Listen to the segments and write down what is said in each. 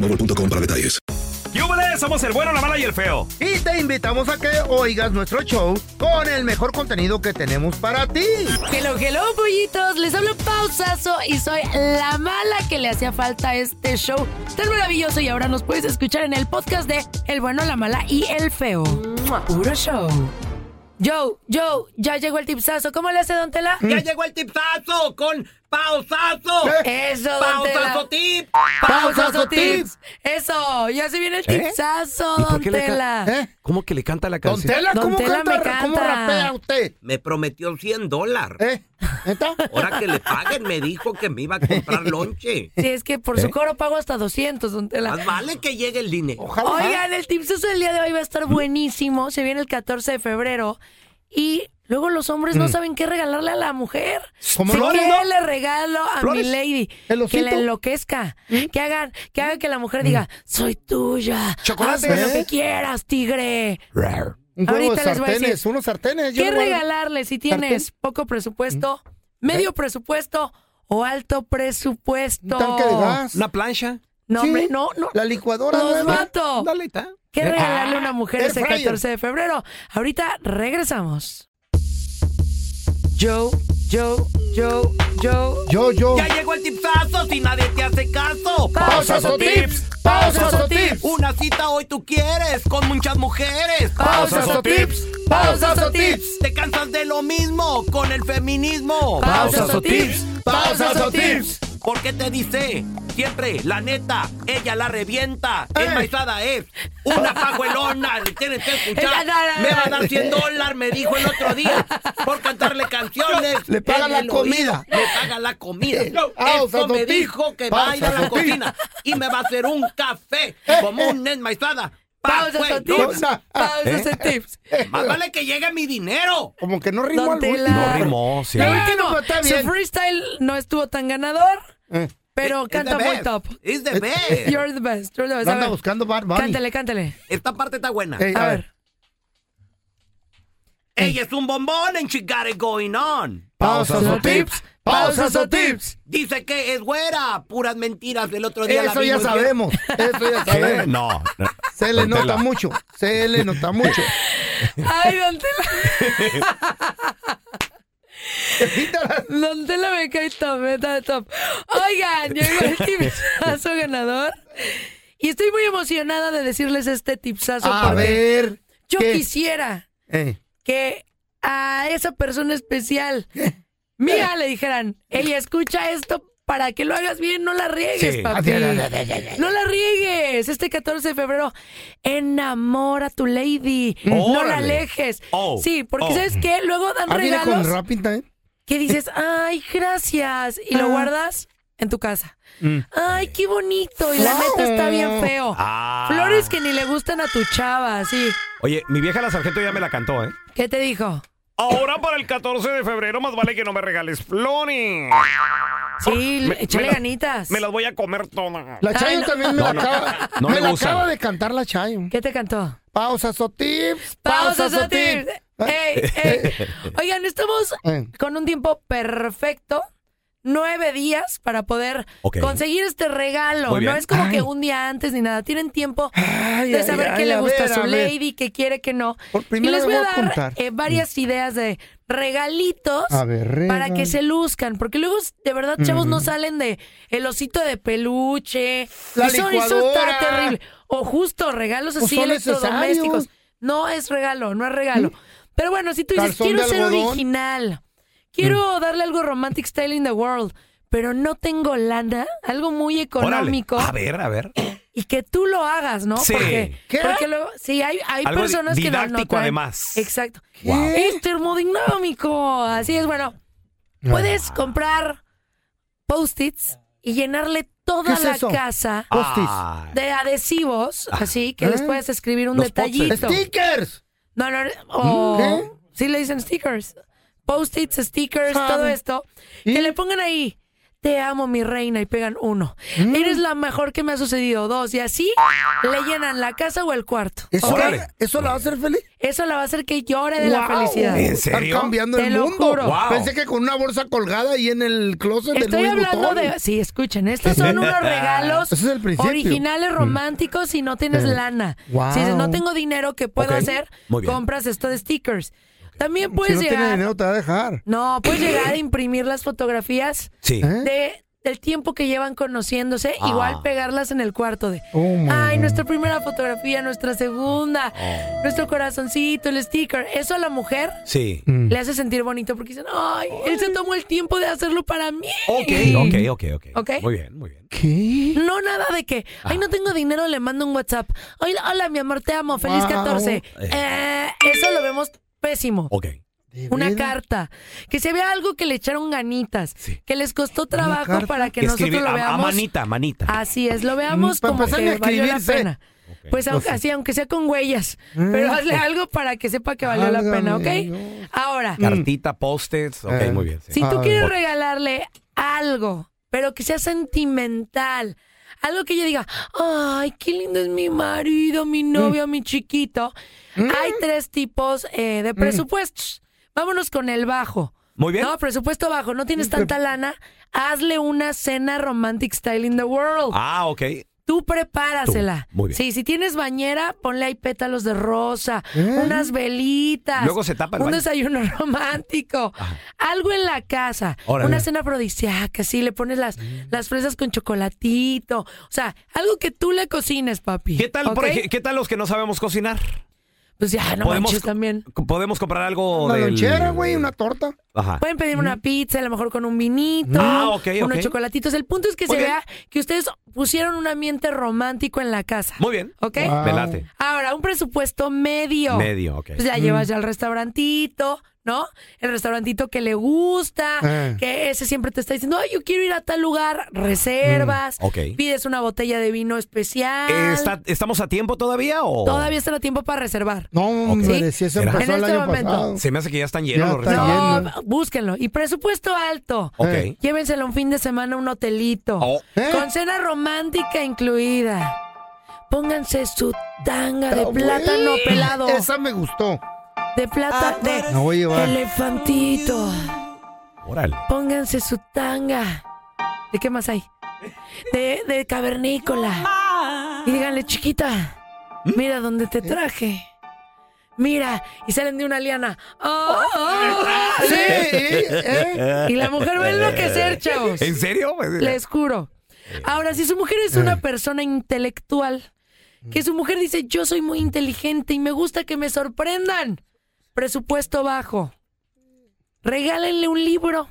boostmobile.com para detalles. ¡Yúbales! Somos el bueno, la mala y el feo. Y te invitamos a que oigas nuestro show con el mejor contenido que tenemos para ti. Hello, hello, pollitos. Les hablo pausazo y soy la mala que le hacía falta a este show tan maravilloso. Y ahora nos puedes escuchar en el podcast de El bueno, la mala y el feo. Puro show. Joe, Joe, ya llegó el tipsazo. ¿Cómo le hace, don Tela? Ya llegó el tipsazo con pausazo. Eso, don Tela. Pausazo tip. Pausazo tips. Eso, ya se viene el tipsazo, ¿Y por don Tela. ¿Eh? ¿Cómo que le canta la Don canción? Don ¿cómo, Tela me canta, ¿cómo canta. rapea usted? Me prometió 100 dólares. ¿Eh? ¿Neta? Ahora que le paguen, me dijo que me iba a comprar lonche. Sí, es que por su coro pago hasta 200, don Tela. Más vale que llegue el dinero. Ojalá. Oigan, el tipsazo del día de hoy va a estar buenísimo. Se viene el 14 de febrero. Y luego los hombres no saben qué regalarle a la mujer. Como ¿Qué flores, ¿no? le regalo a Flores. mi lady? El Que osito. la enloquezca. Que hagan, que haga que la mujer diga, soy tuya. Chocolate. Lo ¿Eh? que quieras, tigre. Un juego Ahorita de les voy a decir. sartenes, unos sartenes. yo ¿Qué le voy a- regalarle si tienes poco presupuesto, medio presupuesto o alto presupuesto? Un tanque de gas. ¿Una plancha? No, Sí. hombre, no, no. La licuadora Los nueva. mato. Dale, está. ¿Qué regalarle a una mujer air ese fryer. 14 de febrero? Ahorita regresamos. Joe, Joe, Joe, Joe. Yo, yo. Ya llegó el tipsazo si nadie te hace caso. Pausas o tips. Pausas o tips. Una cita hoy tú quieres con muchas mujeres. Pausas o tips. Pausas o tips. Te cansas de lo mismo con el feminismo. Pausas o tips. Pausas o tips. Porque te dice, siempre, la neta, ella la revienta. Eh. Enmaizada es una pajuelona. Le tienes que escuchar. Eh, no, no, no, Me va a no. dar 100 dólares, me dijo el otro día. Por cantarle canciones. Le paga la oído. comida. Le paga la comida. Pausas Eso o me dijo que vaya a la cocina y me va a hacer un café como una enmaizada. Pausas o tips. Pausas. O tips. Más vale que llegue mi dinero. Como que no rimó. Tela. No rimó, sí. Que no, pero está Su bien. freestyle no estuvo tan ganador, Eh, pero canta muy top. It's the best. You're the best. You're the best. anda buscando Bad cántale, cántale. Esta parte está buena. A ver. Ella es un bombón and she got it going on. Pausas o tips. Pausas o tips. Dice que es güera. Puras mentiras. El otro día la Eso ya sabemos. Eso ya sabemos. No. Se le Don nota Tela. mucho. Se le nota mucho. Ay, Don Tela. Don Tela me cae top, me da top. Oigan, llegó el tipsazo ganador. Y estoy muy emocionada de decirles este tipsazo. A ver. Yo ¿qué? quisiera Eh, que a esa persona especial mía le dijeran, ella escucha esto para que lo hagas bien, no la riegues, Sí. papi. No la riegues. Este 14 de febrero, enamora a tu lady. No la Órale. alejes. Oh, Sí, porque oh. ¿sabes qué? Luego dan ah, con regalos rapping también. que dices, ay, gracias. Y lo Ah. guardas en tu casa. Mm. Ay, qué bonito. Y la neta está bien feo. Ah. Flores que ni le gustan a tu chava, sí. Oye, mi vieja la sargento ya me la cantó, ¿eh? ¿Qué te dijo? Ahora para el 14 de febrero más vale que no me regales flores. Sí, Me- échale me la- ganitas. Me las voy a comer todas. La Ay, Chayo no. también me No, la no, acaba, no me la acaba de cantar la Chayo. ¿Qué te cantó? Pausas o tips. Pausas o o tips. Ey, ey. Oigan, estamos Eh. con un tiempo perfecto. Nueve días para poder conseguir este regalo. No es como Ay. que un día antes ni nada. Tienen tiempo Ay, de saber ay, qué le a gusta ver, a su lady, qué quiere, qué no. Y les voy a dar eh, varias ideas de regalitos para que se luzcan. Porque luego, de verdad, chavos, no salen de el osito de peluche. La y eso, eso está terrible. O justo regalos así son electrodomésticos. No es regalo, no es regalo. Pero bueno, si tú dices, Calzón quiero ser algodón. original, quiero darle algo romantic style in the world, pero no tengo lana, algo muy Órale. económico A ver, a ver. y que tú lo hagas, ¿no? Sí. Porque, ¿Qué? porque luego, sí, hay, hay Algo personas que no- no, didáctico, traen. además. Exacto. Wow. Es termodinámico. Así es, bueno. Puedes comprar post-its y llenarle toda ¿Qué es la eso? casa. Ah, de adhesivos, así que ¿Eh? les puedes escribir un Los detallito. ¡Stickers! No, no, o ¿Qué? sí le dicen stickers. Post-its, stickers, todo esto. ¿y? Que le pongan ahí. Te amo, mi reina, y pegan uno. Mm. Eres la mejor que me ha sucedido. Dos. Y así le llenan la casa o el cuarto. ¿Eso, ¿ok? Órale. ¿Eso la va a hacer feliz? Eso la va a hacer que llore de la Guau. felicidad. ¿En Están serio? cambiando Te el mundo. Wow. Pensé que con una bolsa colgada ahí en el closet de Estoy Louis hablando Vuitton. de. Sí, escuchen, estos son unos regalos Ese es originales, románticos si no tienes Eh. lana. Wow. Si dices, no tengo dinero, ¿qué puedo Ok, hacer? Compras esto de stickers. También Si puedes no tiene llegar. dinero te va a dejar. No, puedes llegar a imprimir las fotografías sí. ¿Eh? de del tiempo que llevan conociéndose, Ah. igual pegarlas en el cuarto de. Oh, Ay, God. nuestra primera fotografía, nuestra segunda, Oh. nuestro corazoncito, el sticker. Eso a la mujer Sí. Mm. le hace sentir bonito porque dicen, ay, él se tomó el tiempo de hacerlo para mí. Ok, ok, ok, ok. Ok. Muy bien, muy bien. ¿Qué? No nada de que, ay, no tengo dinero, le mando un WhatsApp. Hola, hola, mi amor, te amo, feliz Wow. 14. Eh, eso lo vemos pésimo. Ok. ¿De Una carta. Que se vea algo que le echaron ganitas. Sí. Que les costó trabajo para que nosotros lo a- a, veamos. manita, manita. Así es, lo veamos Mm, para como que a valió la pena. Pues aunque, así, aunque sea con huellas. Pero hazle algo para que sepa que valió la pena, ¿ok? Dios. Ahora, Cartita, post-its. Ok, Eh. muy bien. sí. si tú A quieres regalarle algo, pero que sea sentimental, algo que ella diga, ay, qué lindo es mi marido, mi novio, mi chiquito, hay tres tipos eh, de presupuestos. Vámonos con el bajo. Muy bien. No, presupuesto bajo, no tienes tanta lana, hazle una cena romantic style in the world. Ah, ok. Tú prepárasela. Tú, muy bien. Sí, si tienes bañera, ponle ahí pétalos de rosa, ¿Eh? unas velitas. Luego se tapa el Un baño. desayuno romántico. Algo en la casa. Órale. Una cena afrodisíaca, sí, le pones las, las fresas con chocolatito. O sea, algo que tú le cocines, papi. ¿Qué tal, ¿Qué tal los que no sabemos cocinar? Pues ya, no manches también. Podemos comprar algo Una del... lonchera, güey, una torta. Ajá. Pueden pedir una pizza, a lo mejor con un vinito, Ah, ok, unos ok. chocolatitos. El punto es que Muy se bien. vea que ustedes pusieron un ambiente romántico en la casa. Muy bien. ¿Ok? Wow. Me late. Ahora, un presupuesto medio. Medio, ok. Pues la llevas ya al restaurantito, ¿no? El restaurantito que le gusta, Eh. que ese siempre te está diciendo, ay, yo quiero ir a tal lugar, reservas, Mm, ok. pides una botella de vino especial. Eh, ¿está- ¿Estamos a tiempo todavía o...? Todavía está a tiempo para reservar. No, hombre, ¿Sí? si eso ¿Será? empezó En el este año momento. pasado. Se me hace que ya están llenos Ya los está restaurantes. No, búsquenlo. Y presupuesto alto. Ok. Eh. Llévenselo un fin de semana a un hotelito. Oh, ¿Eh? Con cena romántica incluida. Pónganse su tanga de Ah, plátano pelado. Esa me gustó. De plata de La voy a llevar. elefantito. órale. Pónganse su tanga. ¿De qué más hay? De, de cavernícola. Y díganle, chiquita, mira dónde te traje. Mira, y salen de una liana. ¡Oh, oh! Sí, ¿eh? Y la mujer va a enloquecer, chavos. ¿En serio? Les juro. Ahora, si su mujer es una persona intelectual, que su mujer dice, yo soy muy inteligente y me gusta que me sorprendan, presupuesto bajo, regálenle un libro,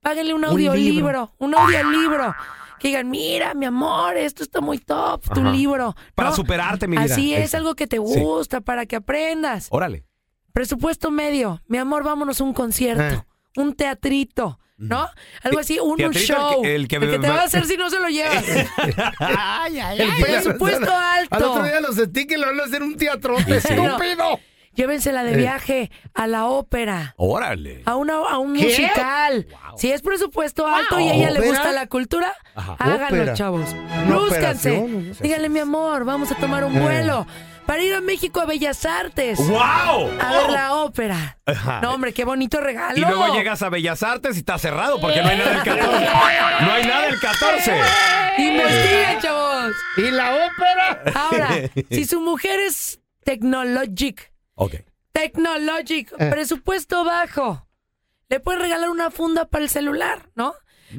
páguenle un audiolibro, un audiolibro. Que digan, mira, mi amor, esto está muy top, tu Ajá. libro. Para ¿no? superarte, mi vida. Así es, Eso. algo que te Sí. gusta, para que aprendas. Órale. Presupuesto medio. Mi amor, vámonos a un concierto. Eh. Un teatrito. ¿No? Algo así, un, un Teatrito, el show. que- el que- te va a hacer si no se lo llevas. Ay, ay, El presupuesto Al otro alto. día los stickers lo van a hacer un teatrote. Sí. ¡Estúpido! Llévensela de Eh. viaje a la ópera. Órale. A, una, a un ¿Qué? musical. Si es presupuesto alto y a ella le gusta la cultura, Ajá. háganlo, Ópera. chavos. Lúzcanse. Díganle, mi amor, vamos a tomar un Eh. vuelo para ir a México a Bellas Artes. ¡Wow! A ver la ópera. Ajá. No, hombre, qué bonito regalo. Y luego llegas a Bellas Artes y está cerrado porque no hay nada el 14. No hay nada el 14. Investiguen, chavos. ¿Y la ópera? Ahora, si su mujer es technologic, Ok. technologic, Eh. presupuesto bajo, le puedes regalar una funda para el celular, ¿no?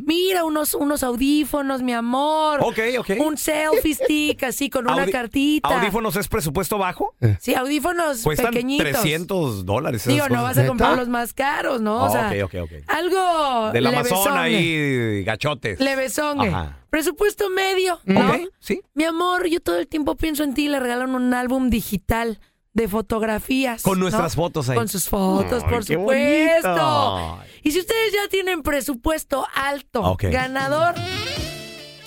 Mira, unos, unos audífonos, mi amor. Ok, ok. Un selfie stick, así con una cartita. ¿Audífonos es presupuesto bajo? Sí, audífonos Cuestan pequeñitos. 300 dólares. Digo, no cosas. vas a comprar ¿Neta? los más caros, ¿no? O sea, ok, ok, ok. algo Del Amazon ahí, gachotes. Levesongue. Ajá. Presupuesto medio, ¿no? Ok, sí. Mi amor, yo todo el tiempo pienso en ti. Le regalan un álbum digital de fotografías. Con ¿no? nuestras fotos ahí. Con sus fotos, Ay, por qué supuesto. bonito. Y si ustedes ya tienen presupuesto alto, ganador,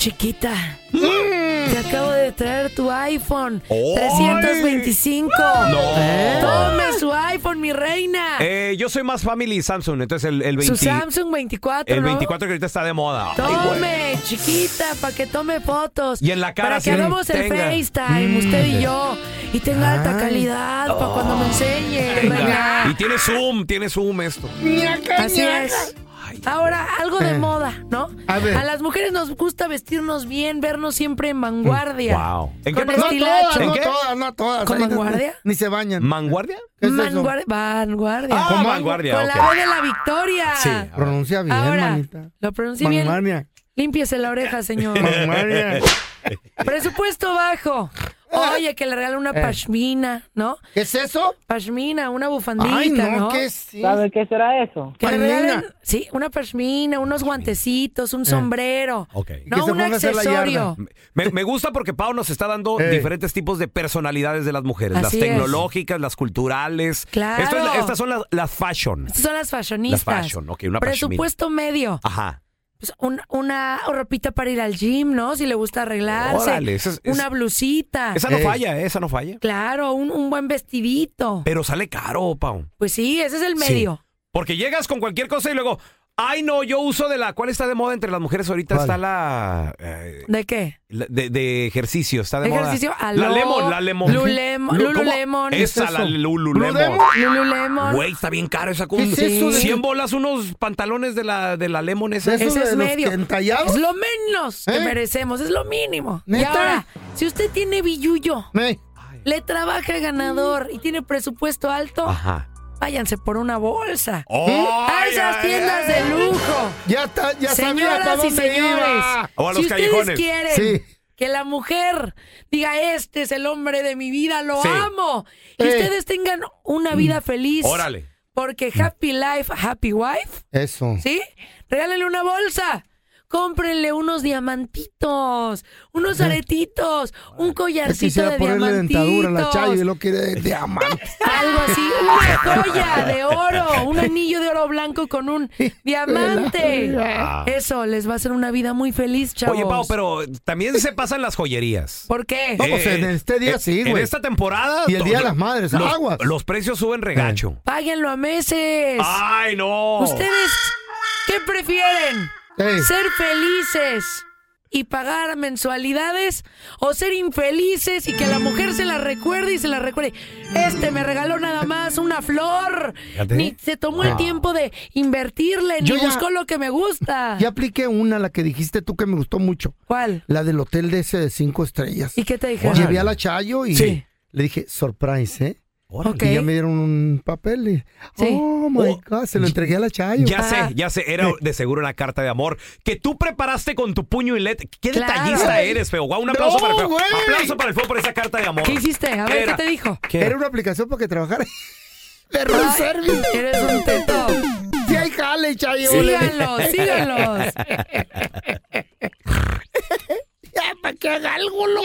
chiquita, te acabo de traer tu iPhone ¡Ay! 325. No. Tome su iPhone, mi reina. Eh, yo soy más family Samsung, entonces el, el 20, su Samsung 24. el ¿no? 24 que ahorita está de moda. Ay. Tome, chiquita, para que tome fotos. Y en la cara Para que hagamos el tenga. FaceTime, usted y yo. Y tenga alta calidad para cuando me enseñe. Y tiene zoom, tiene zoom esto. Así es. Ahora, algo de Eh. moda, ¿no? A ver. las mujeres nos gusta vestirnos bien, vernos siempre en vanguardia. Wow. ¿En qué? No todas, ¿En no qué? todas, no todas. ¿Con vanguardia? Ni se bañan. ¿Manguardia? ¿Qué es eso? Vanguardia. vanguardia. Ah, ¿Cómo? vanguardia, Con la B de la victoria. Sí. Pronuncia bien, Ahora, manita. lo pronuncié bien. Vanguardia. Límpiese la oreja, señor. Vanguardia. Presupuesto bajo. Oye, que le regala una Eh. pashmina, ¿no? ¿Qué es eso? Pashmina, una bufandita, Ay, no, ¿no? ¿qué es? ¿Sabe qué será eso? Que le Pashmina. regalen, sí, una pashmina, unos guantecitos, un sombrero. Ok. No, un accesorio. Me, me gusta porque Pau nos está dando Eh. diferentes tipos de personalidades de las mujeres. Así las es. tecnológicas, las culturales. Claro. Esto es- estas son las, las fashion. Estas son las fashionistas. Las fashion, ok, una Presupuesto medio. Ajá. Pues un- una ropita para ir al gym, ¿no? Si le gusta arreglarse. Órale, esa es- es- una blusita. Esa no Eh. falla, eh, esa no falla. Claro, un, un buen vestidito. Pero sale caro, Pau. Pues sí, ese es el Sí. medio. Porque llegas con cualquier cosa y luego, ay no, yo uso de la, ¿cuál está de moda entre las mujeres ahorita? ¿Cuál? Está la, eh, ¿De qué? la- de, de ejercicio, está de Ejercicio, moda. aló, la lemon, la lemon. Lululemon. ¿Qué Esa, es la eso? Lululemon. ¿Lululemon? Lululemon. Güey, está bien caro esa cosa. ¿Qué es eso de- 100 bolas unos pantalones de la, de la lemon esa. ¿De esos Ese es de medio. entallados? Es lo menos que ¿Eh? merecemos, es lo mínimo. Y ahora, si usted tiene billuyo, Me- le trabaja ganador y tiene presupuesto alto, Ajá. Váyanse por una bolsa. ¡Ay, a esas ay, tiendas ay! de lujo. Ya está, ya sabía para Señoras y dónde señores, iba. O a si los ustedes quieren Sí. que la mujer diga, este es el hombre de mi vida, lo Sí. amo, y Eh. ustedes tengan una vida feliz. Órale. Porque happy life, happy wife, Eso. ¿sí? Regálenle una bolsa. Cómprenle unos diamantitos, unos aretitos, un collarcito quisiera de ponerle diamantitos. dentadura a la Chayo y lo quiere de diamante. Algo así, una joya de oro, un anillo de oro blanco con un diamante. Eso les va a hacer una vida muy feliz, chavos. Oye, Pau, pero también se pasan las joyerías. ¿Por qué? No, pues, en este día eh, sí, En güey. esta temporada. Y el Día de las Madres, los, aguas. Eh. Los precios suben regacho. Páguenlo a meses. ¡Ay, no! ¿Ustedes qué prefieren? ¿Ser felices y pagar mensualidades? ¿O ser infelices y que la mujer se la recuerde y se la recuerde? Este me regaló nada más una flor. Fíjate. Ni se tomó el tiempo de invertirle, ni Yo ya- buscó lo que me gusta. Ya apliqué una, la que dijiste tú que me gustó mucho. ¿Cuál? La del hotel de ese de cinco estrellas. ¿Y qué te dijeron? Llevé a la Chayo y Sí. le dije, surprise, ¿eh? Órale. Ok. Y ya me dieron un papel y, Sí. oh my Oh. God, se lo entregué a la Chayo. Ya Ah. sé, ya sé, era de seguro una carta de amor que tú preparaste con tu puño y letra. Qué Claro. detallista eres, feo. Guau, un aplauso No, para el feo. güey. Aplauso para el feo por esa carta de amor. ¿Qué hiciste? A ver, Era- ¿qué te dijo? ¿Qué Era una aplicación para que trabajara de room service. Eres un teto. Sí hay jale, Chayo. Síganlos, síganlos. Ya, para que haga algo, loco.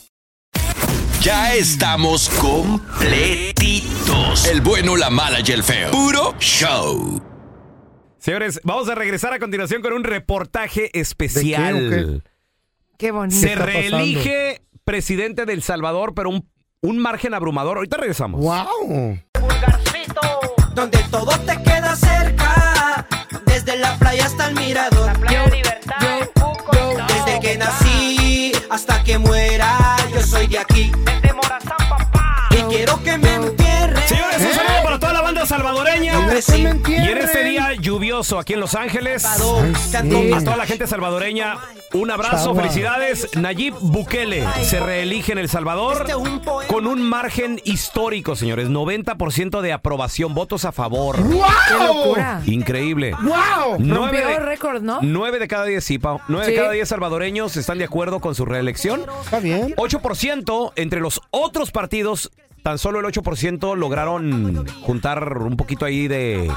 Ya estamos completitos. El bueno, la mala y el feo. Puro show. Señores, vamos a regresar a continuación con un reportaje especial. ¿De qué, o qué? Qué bonito. Se pasando? reelige presidente del Salvador, pero un, un margen abrumador. Ahorita regresamos. ¡Wow! donde todo te queda cerca, desde la playa hasta el mirador. Desde que nací hasta que muera, yo soy de aquí. Y quiero que me banda salvadoreña. Y en este día lluvioso aquí en Los Ángeles, sí. a toda la gente salvadoreña, un abrazo, Chava. felicidades. Nayib Bukele se reelige en El Salvador con un margen histórico, señores. 90% de aprobación, votos a favor. ¡Qué ¡Wow! locura! Increíble. ¡Wow! Nueve Rompió de, el récord, ¿no? nueve de cada diez, sí, Pau. Nueve Sí. de cada diez salvadoreños están de acuerdo con su reelección. Está bien. 8% entre los otros partidos, tan solo el 8% lograron juntar un poquito ahí de,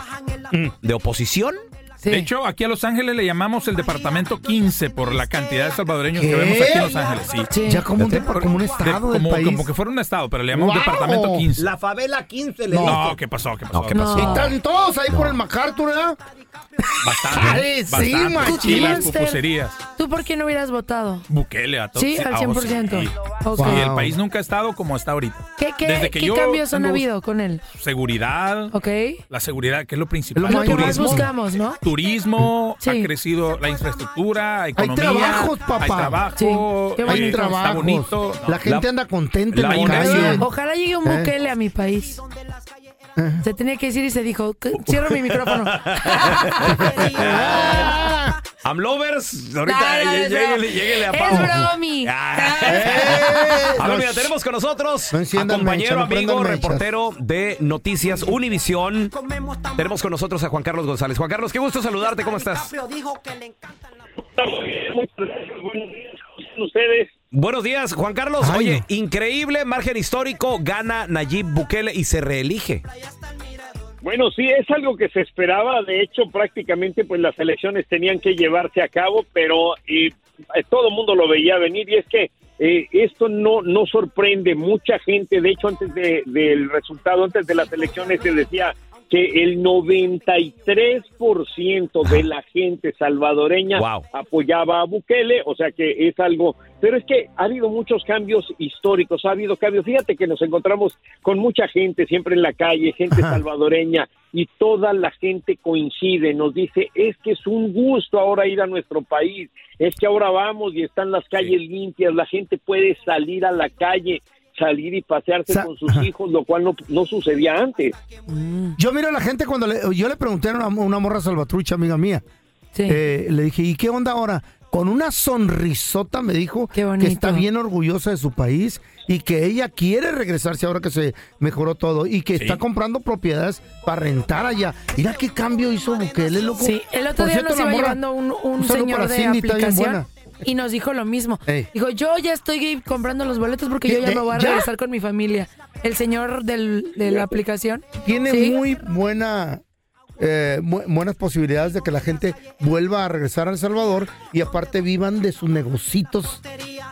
de oposición. Sí. De hecho, aquí a Los Ángeles le llamamos el departamento 15 por la cantidad de salvadoreños ¿Qué? que vemos aquí en Los Ángeles. Sí. Sí. Ya como un, De- como un de- estado del como, país. como que fuera un estado, pero le llamamos ¡Wow! departamento 15. La favela 15 le No. No, ¿qué pasó? ¿Qué pasó? No, ¿qué pasó? Y No. están todos ahí por el MacArthur, ¿verdad? Bastante. Ay, sí, bastante. machín. Y las pupuserías. ¿Tú por qué no hubieras votado? Bukele a todos. Sí, al ah, 100%. sí. Sí, el país nunca ha estado como está ahorita. ¿Qué, qué, Desde que qué yo cambios han habido con él? Seguridad, ¿Ok? la seguridad, que es lo principal. Lo que más turismo. buscamos, ¿no? Turismo, Sí. ha crecido la infraestructura, economía. trabajos, papá. Hay trabajo. Sí, qué eh, Hay trabajos. Está bonito. La gente La- anda contenta la en la calle. Ojalá llegue un ¿Eh? Bukele a mi país. Se tenía que decir y se dijo, "C- cierro mi micrófono. Amlovers, ahorita No, es lléguele, a Es Pau. bromi. Ah. ¡Eh! A ver, No, mira, tenemos con nosotros No a compañero, mecha, no amigo, reportero de Noticias Univisión. Tenemos con nosotros a Juan Carlos González. Juan Carlos, qué gusto saludarte, ¿cómo estás? Dijo que le encantan las Ustedes. Buenos días, Juan Carlos. Ay, Oye, no. increíble margen histórico, gana Nayib Bukele y se reelige. Bueno, sí, es algo que se esperaba. De hecho, prácticamente, pues las elecciones tenían que llevarse a cabo, pero eh, todo el mundo lo veía venir. Y es que eh, esto no no sorprende mucha gente. De hecho, antes de- del resultado, antes de las elecciones, se decía que el 93% de la gente salvadoreña Wow. apoyaba a Bukele, o sea que es algo, pero es que ha habido muchos cambios históricos, ha habido cambios, fíjate que nos encontramos con mucha gente siempre en la calle, gente salvadoreña, y toda la gente coincide, nos dice, es que es un gusto ahora ir a nuestro país, es que ahora vamos y están las calles limpias, la gente puede salir a la calle, salir y pasearse Sa- con sus hijos, lo cual no, no sucedía antes. Yo miro a la gente cuando le- yo le pregunté a una, una morra salvatrucha, amiga mía. Sí. Eh, le dije, ¿y qué onda ahora? Con una sonrisota me dijo que está bien orgullosa de su país y que ella quiere regresarse ahora que se mejoró todo y que está comprando propiedades para rentar allá. Mira qué cambio hizo Bukele, loco. Sí, el otro Por día cierto, nos la iba morra- llevando un, un un señor de aplicación. Y nos dijo lo mismo. Ey. Dijo, yo ya estoy comprando los boletos porque yo ya ¿De- me voy a ya? regresar con mi familia. El señor del, de la aplicación. Tiene Sí. muy buena eh, bu- buenas posibilidades de que la gente vuelva a regresar a El Salvador y aparte vivan de sus negocitos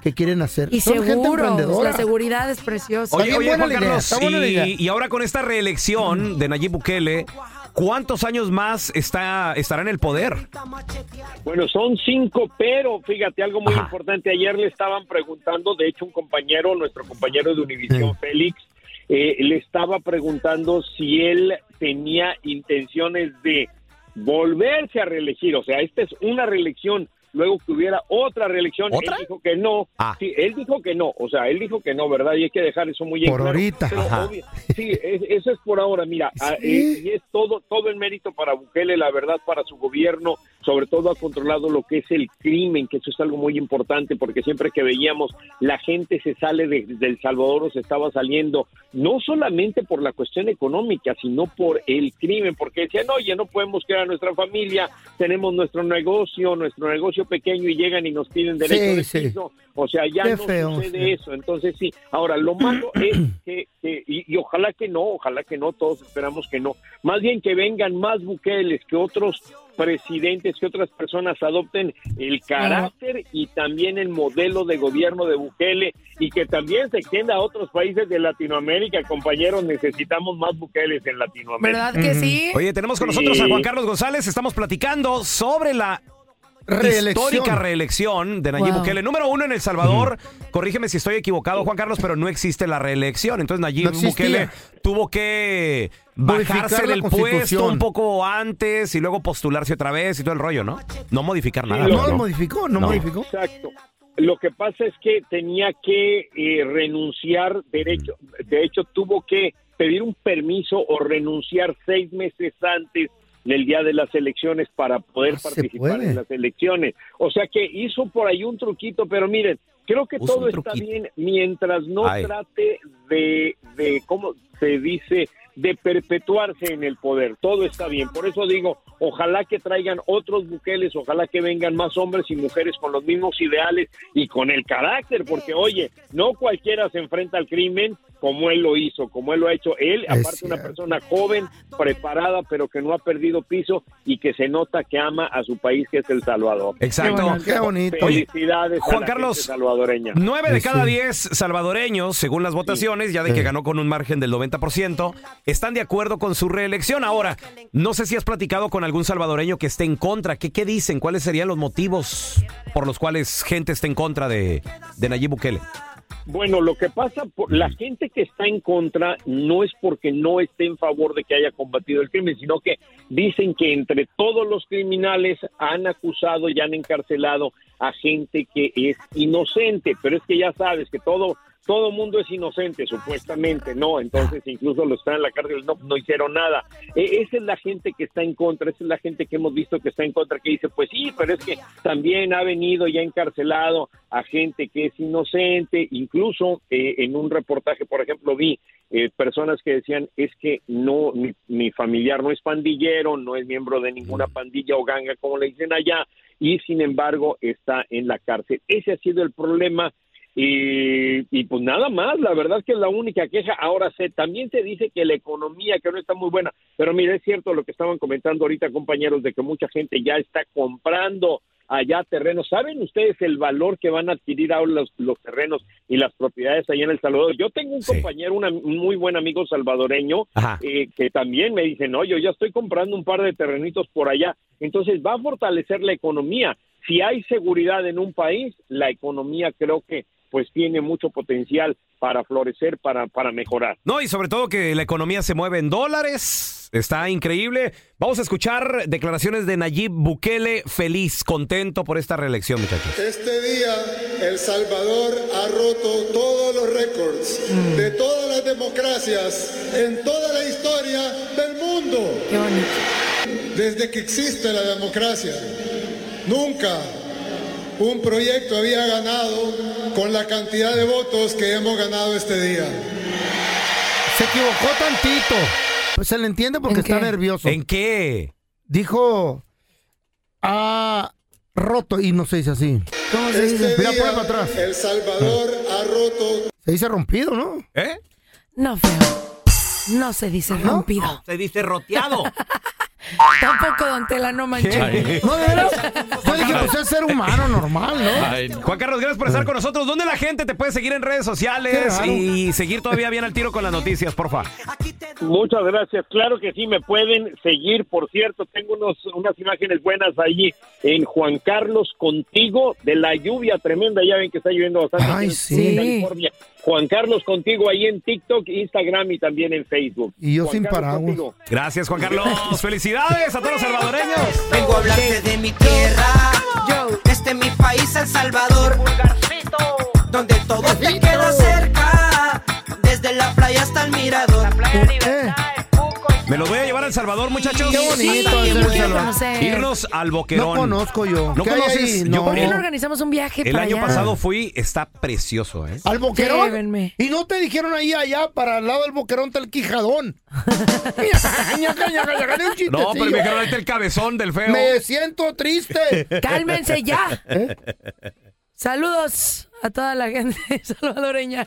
que quieren hacer. Y Son seguro, la seguridad es preciosa. Oye, oye, Juan Carlos, está buena la idea. y, y ahora con esta reelección de Nayib Bukele, ¿cuántos años más está, estará en el poder? Bueno, son cinco, pero fíjate, algo muy Ajá. importante. Ayer le estaban preguntando, de hecho, un compañero, nuestro compañero de Univisión, Félix, eh, le estaba preguntando si él tenía intenciones de volverse a reelegir. O sea, esta es una reelección. Luego que hubiera otra reelección, ¿Otra? él dijo que no. Ah. Sí, él dijo que no. O sea, él dijo que no, ¿verdad? Y hay que dejar eso muy en Por claro. ahorita. Pero Ajá. obvio- sí, es- eso es por ahora. Mira, ah, eh, y es todo todo el mérito para Bukele, la verdad, para su gobierno, sobre todo ha controlado lo que es el crimen, que eso es algo muy importante, porque siempre que veíamos la gente se sale de, de El Salvador o se estaba saliendo, no solamente por la cuestión económica, sino por el crimen, porque decían, oye, no podemos crear nuestra familia, tenemos nuestro negocio, nuestro negocio pequeño y llegan y nos piden derecho de sí. piso. O sea, ya Qué no feo, sucede sí. eso. Entonces, sí. Ahora, lo malo es que, que- y, y ojalá que no, ojalá que no, todos esperamos que no. Más bien que vengan más buqueles, que otros presidentes, que otras personas adopten el carácter y también el modelo de gobierno de Bukele y que también se extienda a otros países de Latinoamérica, compañeros, necesitamos más buqueles en Latinoamérica. ¿Verdad que sí? Oye, tenemos con Sí. nosotros a Juan Carlos González. Estamos platicando sobre la Reelección. histórica reelección de Nayib Wow. Bukele. Número uno en El Salvador. Corrígeme si estoy equivocado, Juan Carlos, pero no existe la reelección. Entonces Nayib No. Bukele tuvo que bajarse del puesto un poco antes y luego postularse otra vez y todo el rollo, ¿no? No modificar nada. lo- No lo ¿no? modificó, no, No. modificó. Exacto. Lo que pasa es que tenía que eh, renunciar, derecho, de hecho tuvo que pedir un permiso o renunciar seis meses antes del día de las elecciones para poder Ah, participar en las elecciones. O sea que hizo por ahí un truquito, pero miren, creo que todo está bien mientras no Ay. trate de, de, ¿cómo se dice? de perpetuarse en el poder. Todo está bien. Por eso digo, ojalá que traigan otros buqueles, ojalá que vengan más hombres y mujeres con los mismos ideales y con el carácter, porque oye, no cualquiera se enfrenta al crimen como él lo hizo, como él lo ha hecho. Él, aparte una persona joven, preparada, pero que no ha perdido piso y que se nota que ama a su país, que es El Salvador. Exacto. Qué, bonito. Felicidades a Juan la Carlos, gente salvadoreña. Nueve de Sí, cada sí. diez salvadoreños, según las votaciones, ya de que Sí. ganó con un margen del 90%, están de acuerdo con su reelección. Ahora, no sé si has platicado con algún salvadoreño que esté en contra. ¿Qué, qué dicen? ¿Cuáles serían los motivos por los cuales gente está en contra de, de Nayib Bukele? Bueno, lo que pasa, por la gente que está en contra no es porque no esté en favor de que haya combatido el crimen, sino que dicen que entre todos los criminales han acusado y han encarcelado a gente que es inocente, pero es que ya sabes que todo todo mundo es inocente, supuestamente, no, entonces incluso los que están en la cárcel no, no hicieron nada. E- esa es la gente que está en contra, esa es la gente que hemos visto que está en contra, que dice, pues sí, pero es que también ha venido y ha encarcelado a gente que es inocente, incluso eh, en un reportaje, por ejemplo, vi eh, personas que decían, es que no, mi, mi familiar no es pandillero, no es miembro de ninguna pandilla o ganga, como le dicen allá, y sin embargo está en la cárcel. Ese ha sido el problema y, y pues nada más, la verdad es que es la única queja. Ahora se, también se dice que la economía que no está muy buena, pero mire, es cierto lo que estaban comentando ahorita compañeros de que mucha gente ya está comprando allá terrenos. ¿Saben ustedes el valor que van a adquirir ahora los, los terrenos y las propiedades allá en El Salvador? Yo tengo un Sí. compañero, una- un muy buen amigo salvadoreño, eh, que también me dice, no, yo ya estoy comprando un par de terrenitos por allá. Entonces va a fortalecer la economía. Si hay seguridad en un país, la economía creo que pues tiene mucho potencial para florecer, para, para mejorar. No, y sobre todo que la economía se mueve en dólares. Está increíble. Vamos a escuchar declaraciones de Nayib Bukele, feliz, contento por esta reelección, muchachos. Este día El Salvador ha roto todos los récords de todas las democracias en toda la historia del mundo. Qué bonito. Desde que existe la democracia, nunca un proyecto había ganado con la cantidad de votos que hemos ganado este día. Se equivocó tantito. Pues se le entiende porque ¿En está qué? nervioso. ¿En qué? Dijo, ah, roto, y no se dice así. ¿Cómo se dice? Este Mira, día ponle para atrás. El Salvador ha roto Se dice rompido, ¿no? ¿Eh? No, feo. No se dice rompido. Se dice roteado. Tampoco, don Tela, no manches. No, de veras. Yo dije, pues es ser humano normal, ¿no? Juan Carlos, gracias por estar con nosotros. ¿Dónde la gente te puede seguir en redes sociales y seguir todavía bien al tiro con las noticias, porfa? Muchas gracias. Claro que sí, me pueden seguir. Por cierto, tengo unos, unas imágenes buenas allí en Juan Carlos Contigo, de la lluvia tremenda. Ya ven que está lloviendo bastante Ay, en sí. California. Juan Carlos Contigo ahí en TikTok, Instagram y también en Facebook. Y yo Juan sin Carlos paraguas. Contigo. Gracias, Juan Carlos. Felicidades a todos los salvadoreños. Vengo a hablarte de mi tierra. Yo, este es mi país, El Salvador. Donde todo te queda cerca. Desde la playa hasta el mirador. Eh, Me los voy a llevar al Salvador, muchachos? Qué bonito Sí, es El Salvador. Irnos al Boquerón. No conozco yo. ¿No ¿Qué hay conoces? ahí? Yo No. ¿Por qué no el, organizamos un viaje el para año allá? pasado fui, está precioso, ¿eh? ¿Al boquerón? Llévenme. ¿Y no te dijeron ahí allá, para el lado del boquerón, está el quijadón? Ñaca, ñaca, ñaca, ñaca, de un No, pero chistecillo. me dijeron este el cabezón del feo. Me siento triste. Cálmense ya. Saludos a toda la gente salvadoreña.